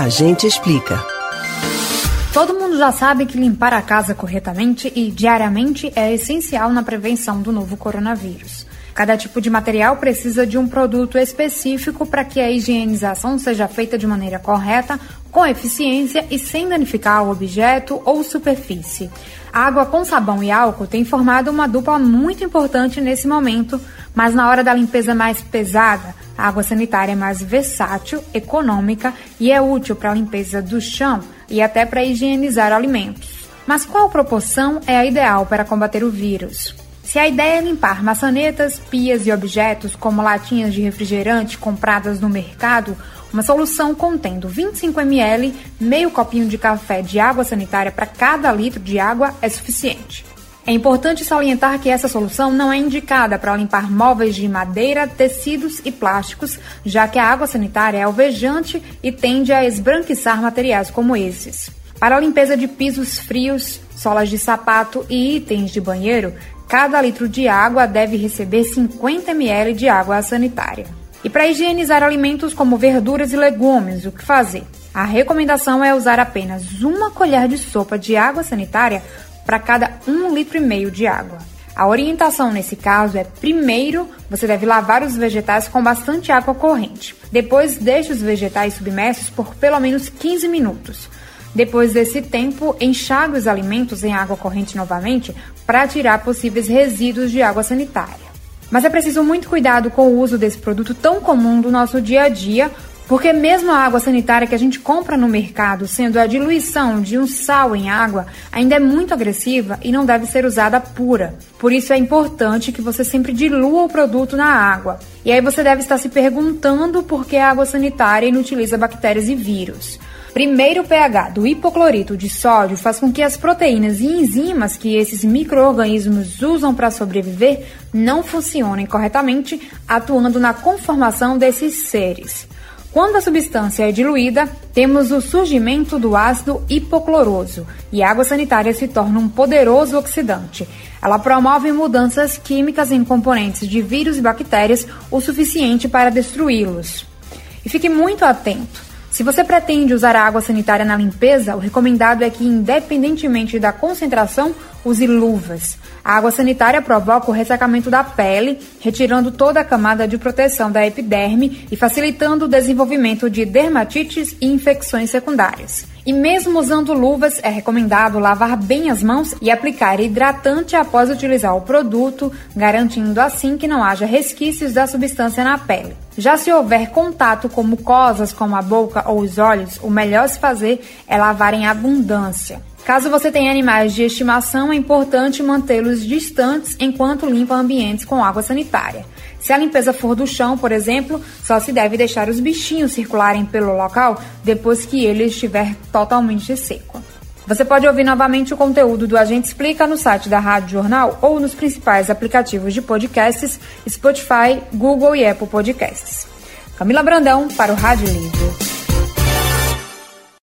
A gente explica. Todo mundo já sabe que limpar a casa corretamente e diariamente é essencial na prevenção do novo coronavírus. Cada tipo de material precisa de um produto específico para que a higienização seja feita de maneira correta, com eficiência e sem danificar o objeto ou superfície. Água com sabão e álcool tem formado uma dupla muito importante nesse momento, mas na hora da limpeza mais pesada, a água sanitária é mais versátil, econômica e é útil para a limpeza do chão e até para higienizar alimentos. Mas qual proporção é a ideal para combater o vírus? Se a ideia é limpar maçanetas, pias e objetos como latinhas de refrigerante compradas no mercado, uma solução contendo 25 ml, meio copinho de café de água sanitária para cada litro de água é suficiente. É importante salientar que essa solução não é indicada para limpar móveis de madeira, tecidos e plásticos, já que a água sanitária é alvejante e tende a esbranquiçar materiais como esses. Para a limpeza de pisos frios, solas de sapato e itens de banheiro, cada litro de água deve receber 50 ml de água sanitária. E para higienizar alimentos como verduras e legumes, o que fazer? A recomendação é usar apenas uma colher de sopa de água sanitária para cada um litro e meio de água. A orientação nesse caso é: primeiro, você deve lavar os vegetais com bastante água corrente. Depois, deixe os vegetais submersos por pelo menos 15 minutos. Depois desse tempo, enxague os alimentos em água corrente novamente para tirar possíveis resíduos de água sanitária. Mas é preciso muito cuidado com o uso desse produto tão comum do nosso dia a dia, porque mesmo a água sanitária que a gente compra no mercado, sendo a diluição de um sal em água, ainda é muito agressiva e não deve ser usada pura. Por isso é importante que você sempre dilua o produto na água. E aí você deve estar se perguntando por que a água sanitária inutiliza bactérias e vírus. Primeiro, o pH do hipoclorito de sódio faz com que as proteínas e enzimas que esses micro-organismos usam para sobreviver não funcionem corretamente, atuando na conformação desses seres. Quando a substância é diluída, temos o surgimento do ácido hipocloroso e a água sanitária se torna um poderoso oxidante. Ela promove mudanças químicas em componentes de vírus e bactérias o suficiente para destruí-los. E fique muito atento. Se você pretende usar a água sanitária na limpeza, o recomendado é que, independentemente da concentração, use luvas. A água sanitária provoca o ressecamento da pele, retirando toda a camada de proteção da epiderme e facilitando o desenvolvimento de dermatites e infecções secundárias. E mesmo usando luvas, é recomendado lavar bem as mãos e aplicar hidratante após utilizar o produto, garantindo assim que não haja resquícios da substância na pele. Já se houver contato com mucosas como a boca ou os olhos, o melhor se fazer é lavar em abundância. Caso você tenha animais de estimação, é importante mantê-los distantes enquanto limpa ambientes com água sanitária. Se a limpeza for do chão, por exemplo, só se deve deixar os bichinhos circularem pelo local depois que ele estiver totalmente seco. Você pode ouvir novamente o conteúdo do Agente Explica no site da Rádio Jornal ou nos principais aplicativos de podcasts Spotify, Google e Apple Podcasts. Camila Brandão para o Rádio Livre.